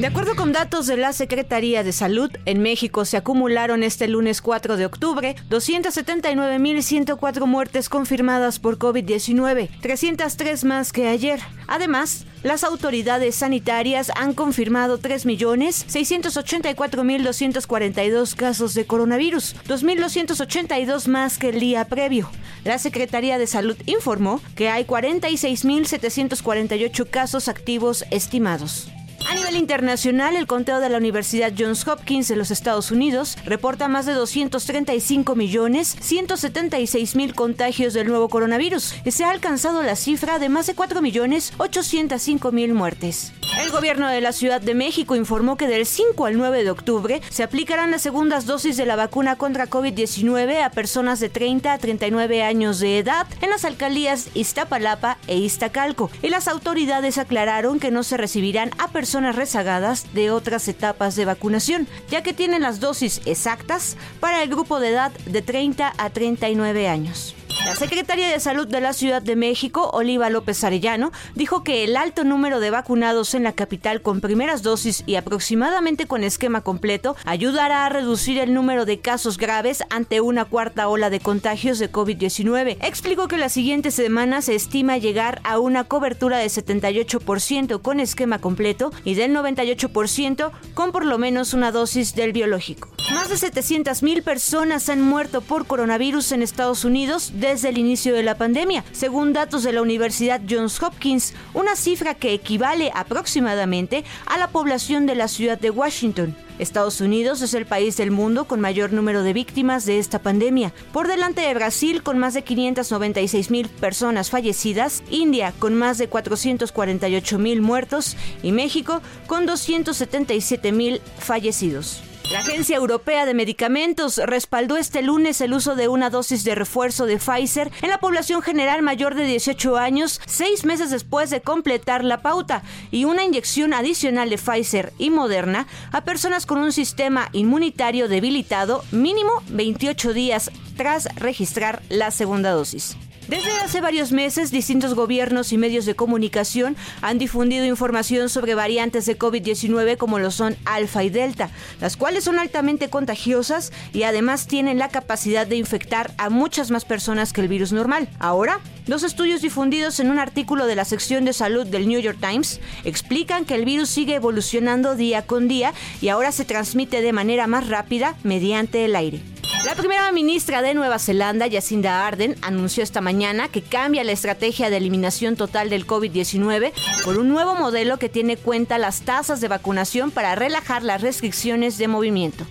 De acuerdo con datos de la Secretaría de Salud, en México se acumularon este lunes 4 de octubre 279.104 muertes confirmadas por COVID-19, 303 más que ayer. Además, las autoridades sanitarias han confirmado 3.684.242 casos de coronavirus, 2.282 más que el día previo. La Secretaría de Salud informó que hay 46.748 casos activos estimados. A nivel internacional, el conteo de la Universidad Johns Hopkins de los Estados Unidos reporta más de 235 millones 176 mil contagios del nuevo coronavirus se ha alcanzado la cifra de más de 4 millones 805 mil muertes. El gobierno de la Ciudad de México informó que del 5 al 9 de octubre se aplicarán las segundas dosis de la vacuna contra COVID-19 a personas de 30 a 39 años de edad en las alcaldías Iztapalapa e Iztacalco y las autoridades aclararon que no se recibirán a personas rezagadas de otras etapas de vacunación, ya que tienen las dosis exactas para el grupo de edad de 30 a 39 años. La secretaria de Salud de la Ciudad de México, Oliva López Arellano, dijo que el alto número de vacunados en la capital con primeras dosis y aproximadamente con esquema completo ayudará a reducir el número de casos graves ante una cuarta ola de contagios de COVID-19. Explicó que la siguiente semana se estima llegar a una cobertura de 78% con esquema completo y del 98% con por lo menos una dosis del biológico. Más de 700.000 personas han muerto por coronavirus en Estados Unidos desde el inicio de la pandemia, según datos de la Universidad Johns Hopkins, una cifra que equivale aproximadamente a la población de la ciudad de Washington. Estados Unidos es el país del mundo con mayor número de víctimas de esta pandemia, por delante de Brasil con más de 596 mil personas fallecidas, India con más de 448 mil muertos y México con 277 mil fallecidos. La Agencia Europea de Medicamentos respaldó este lunes el uso de una dosis de refuerzo de Pfizer en la población general mayor de 18 años, seis meses después de completar la pauta, y una inyección adicional de Pfizer y Moderna a personas con un sistema inmunitario debilitado mínimo 28 días tras registrar la segunda dosis. Desde hace varios meses, distintos gobiernos y medios de comunicación han difundido información sobre variantes de COVID-19 como lo son alfa y delta, las cuales son altamente contagiosas y además tienen la capacidad de infectar a muchas más personas que el virus normal. Ahora, los estudios difundidos en un artículo de la sección de salud del New York Times explican que el virus sigue evolucionando día con día y ahora se transmite de manera más rápida mediante el aire. La primera ministra de Nueva Zelanda, Jacinda Ardern, anunció esta mañana que cambia la estrategia de eliminación total del COVID-19 por un nuevo modelo que tiene cuenta las tasas de vacunación para relajar las restricciones de movimiento.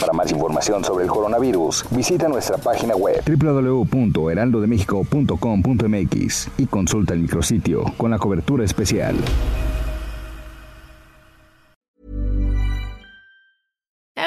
Para más información sobre el coronavirus, visita nuestra página web www.heraldodemexico.com.mx y consulta el micrositio con la cobertura especial.